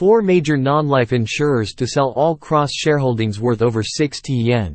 four major non-life insurers to sell all cross shareholdings worth over 60 yen.